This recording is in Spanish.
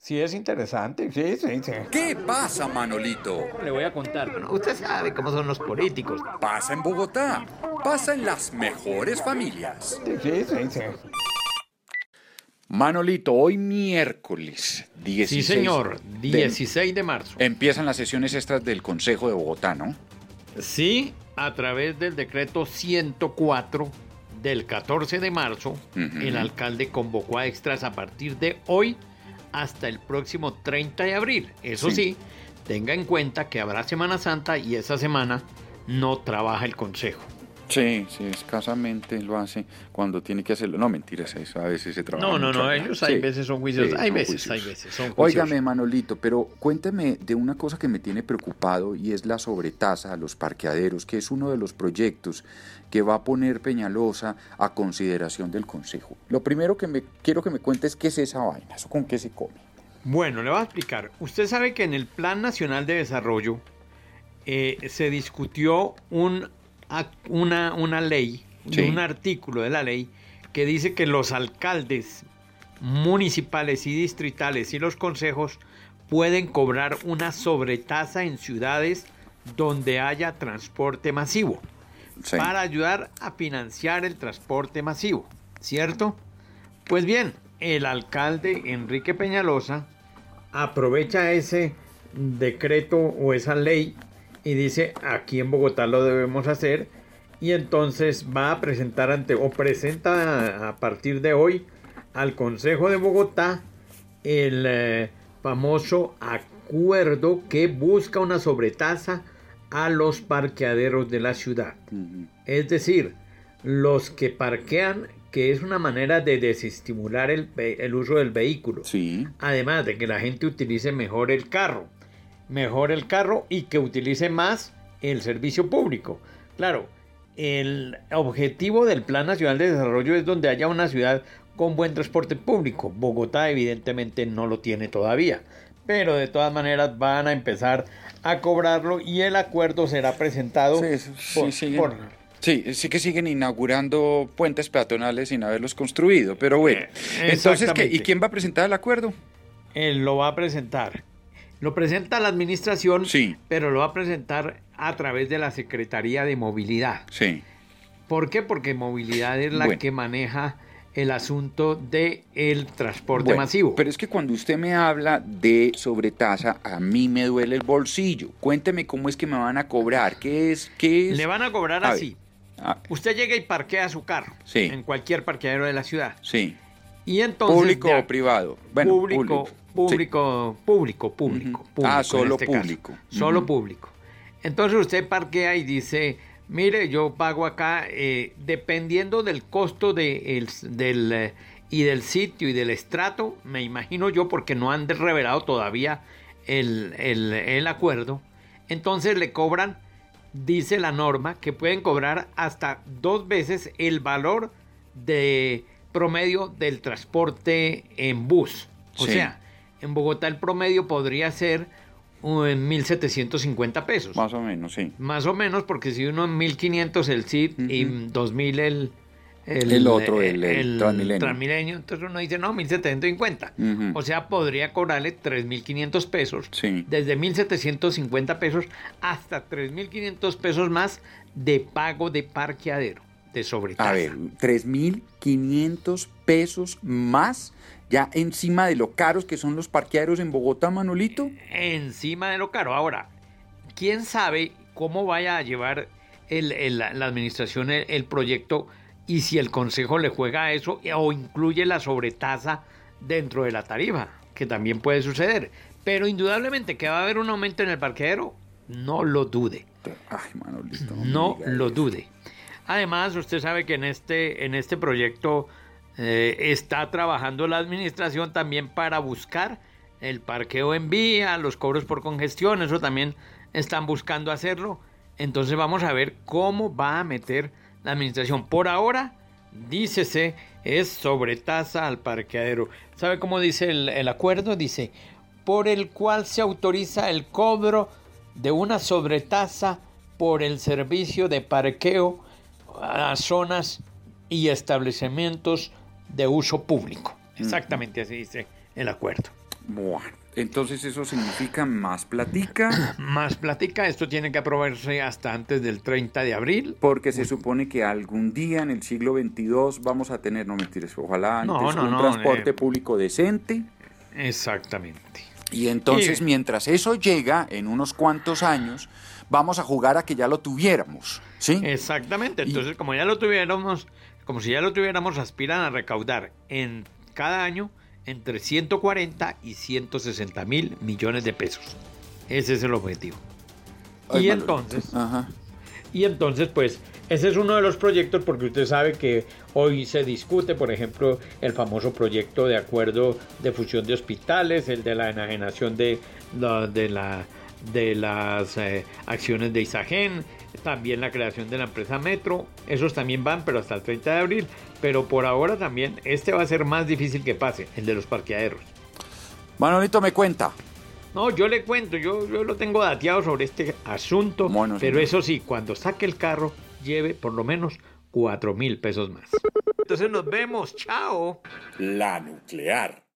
Sí, es interesante, sí, sí, sí. ¿Qué pasa, Manolito? Le voy a contar. Bueno, usted sabe cómo son los políticos. Pasa en Bogotá. Pasa en las mejores familias. Sí, sí, sí, sí. Manolito, hoy miércoles 16. Sí, señor, 16 de marzo. Empiezan las sesiones extras del Consejo de Bogotá, ¿no? Sí, a través del decreto 104 del 14 de marzo, el alcalde convocó a extras a partir de hoy hasta el próximo 30 de abril. Eso Sí. sí, tenga en cuenta que habrá Semana Santa y esa semana no trabaja el consejo. Sí, sí, escasamente lo hace cuando tiene que hacerlo. No, mentiras, eso a veces se trabaja. No, no, mucho no, ellos hay Sí, veces son juicios, sí, hay veces, juicios. hay veces son juicios. Óigame, Manolito, pero cuénteme de una cosa que me tiene preocupado y es la sobretasa a los parqueaderos, que es uno de los proyectos que va a poner Peñalosa a consideración del Consejo. Lo primero que me quiero que me cuentes es qué es esa vaina, eso con qué se come. Bueno, le voy a explicar. Usted sabe que en el Plan Nacional de Desarrollo eh, se discutió un, una, una ley, Sí. un artículo de la ley que dice que los alcaldes municipales y distritales y los consejos pueden cobrar una sobretasa en ciudades donde haya transporte masivo Sí. para ayudar a financiar el transporte masivo, ¿cierto? Pues bien, el alcalde Enrique Peñalosa aprovecha ese decreto o esa ley y dice aquí en Bogotá lo debemos hacer y entonces va a presentar ante o presenta a, partir de hoy al Consejo de Bogotá el eh, famoso acuerdo que busca una sobretasa a los parqueaderos de la ciudad. Es decir, los que parquean, que es una manera de desestimular el, el uso del vehículo. Sí. Además de que la gente utilice mejor el carro. Mejor el carro y que utilice más el servicio público. Claro, el objetivo del Plan Nacional de Desarrollo es donde haya una ciudad con buen transporte público. Bogotá evidentemente no lo tiene todavía. Pero de todas maneras van a empezar a cobrarlo y el acuerdo será presentado Sí, sí, por- por- Sí, sí que siguen inaugurando puentes peatonales sin haberlos construido, pero bueno. Eh, Entonces. ¿y quién va a presentar el acuerdo? él lo va a presentar. Lo presenta la administración, Sí. pero lo va a presentar a través de la Secretaría de Movilidad. Sí. ¿Por qué? Porque movilidad es la Bueno. que maneja el asunto del el transporte Bueno, masivo. Pero es que cuando usted me habla de sobretasa, a mí me duele el bolsillo. Cuénteme cómo es que me van a cobrar. ¿Qué es? ¿Qué es? Le van a cobrar A así. Ah, Usted llega y parquea su carro Sí. en cualquier parqueadero de la ciudad. sí. Y entonces ¿Público ya- o privado? Bueno, público, Sí. público, público, público, Ujú. público, Ah, solo este público. Solo público. Entonces usted parquea y dice, mire, yo pago acá, eh, dependiendo del costo de el- del, eh, y del sitio y del estrato, me imagino yo, porque no han revelado todavía el, el- el acuerdo, entonces le cobran, dice la norma, que pueden cobrar hasta dos veces el valor de promedio del transporte en bus. O Sí. sea, en Bogotá el promedio podría ser uh, en 1.750 pesos. Más o menos, sí. Más o menos, porque si uno en 1.500 el CIT y Ujú. 2.000 el... El otro, el- el Transmilenio. Transmilenio. Entonces uno dice, no, 1.750. Ujú. O sea, podría cobrarle 3.500 pesos. Sí. Desde 1.750 pesos hasta 3.500 pesos más de pago de parqueadero, de sobretasa. A ver, 3.500 pesos más ya encima de lo caros que son los parqueaderos en Bogotá, Manolito. encima de lo caro. Ahora, quién sabe cómo vaya a llevar el- el- la administración el, el proyecto y si el consejo le juega a eso o incluye la sobretasa dentro de la tarifa, que también puede suceder. Pero indudablemente que va a haber un aumento en el parqueadero, no lo dude. Ay, Manolito. No lo dude. Además, usted sabe que en este, en este proyecto eh, está trabajando la administración también para buscar el parqueo en vía, los cobros por congestión, eso también están buscando hacerlo. Entonces vamos a ver cómo va a meter la administración. Por ahora, dícese, es sobretasa al parqueadero. ¿Sabe cómo dice el, el acuerdo? Dice, por el cual se autoriza el cobro de una sobretasa por el servicio de parqueo a zonas y establecimientos de uso público. Exactamente así dice el acuerdo. Bueno, entonces eso significa más platica. más platica, esto tiene que aprobarse hasta antes del 30 de abril. Porque se supone que algún día en el siglo XXII vamos a tener, no mentiras, ojalá antes, un transporte eh, público decente. Exactamente. Y entonces, mientras eso llega, en unos cuantos años, vamos a jugar a que ya lo tuviéramos, ¿sí? Exactamente. Entonces, como ya lo tuviéramos, como si ya lo tuviéramos, aspiran a recaudar en cada año entre 140 y 160 mil millones de pesos. Ese es el objetivo. y entonces, y entonces, pues, ese es uno de los proyectos porque usted sabe que hoy se discute, por ejemplo, el famoso proyecto de acuerdo de fusión de hospitales, el de la enajenación de, de, la, de las eh, acciones de Isagen, también la creación de la empresa Metro, esos también van, pero hasta el 30 de abril. Pero por ahora también, este va a ser más difícil que pase, el de los parqueaderos. Manolito me cuenta. No, yo le cuento, yo, yo lo tengo dateado sobre este asunto, pero eso sí, cuando saque el carro, lleve por lo menos 4 mil pesos más. Entonces nos vemos, chao. La nuclear.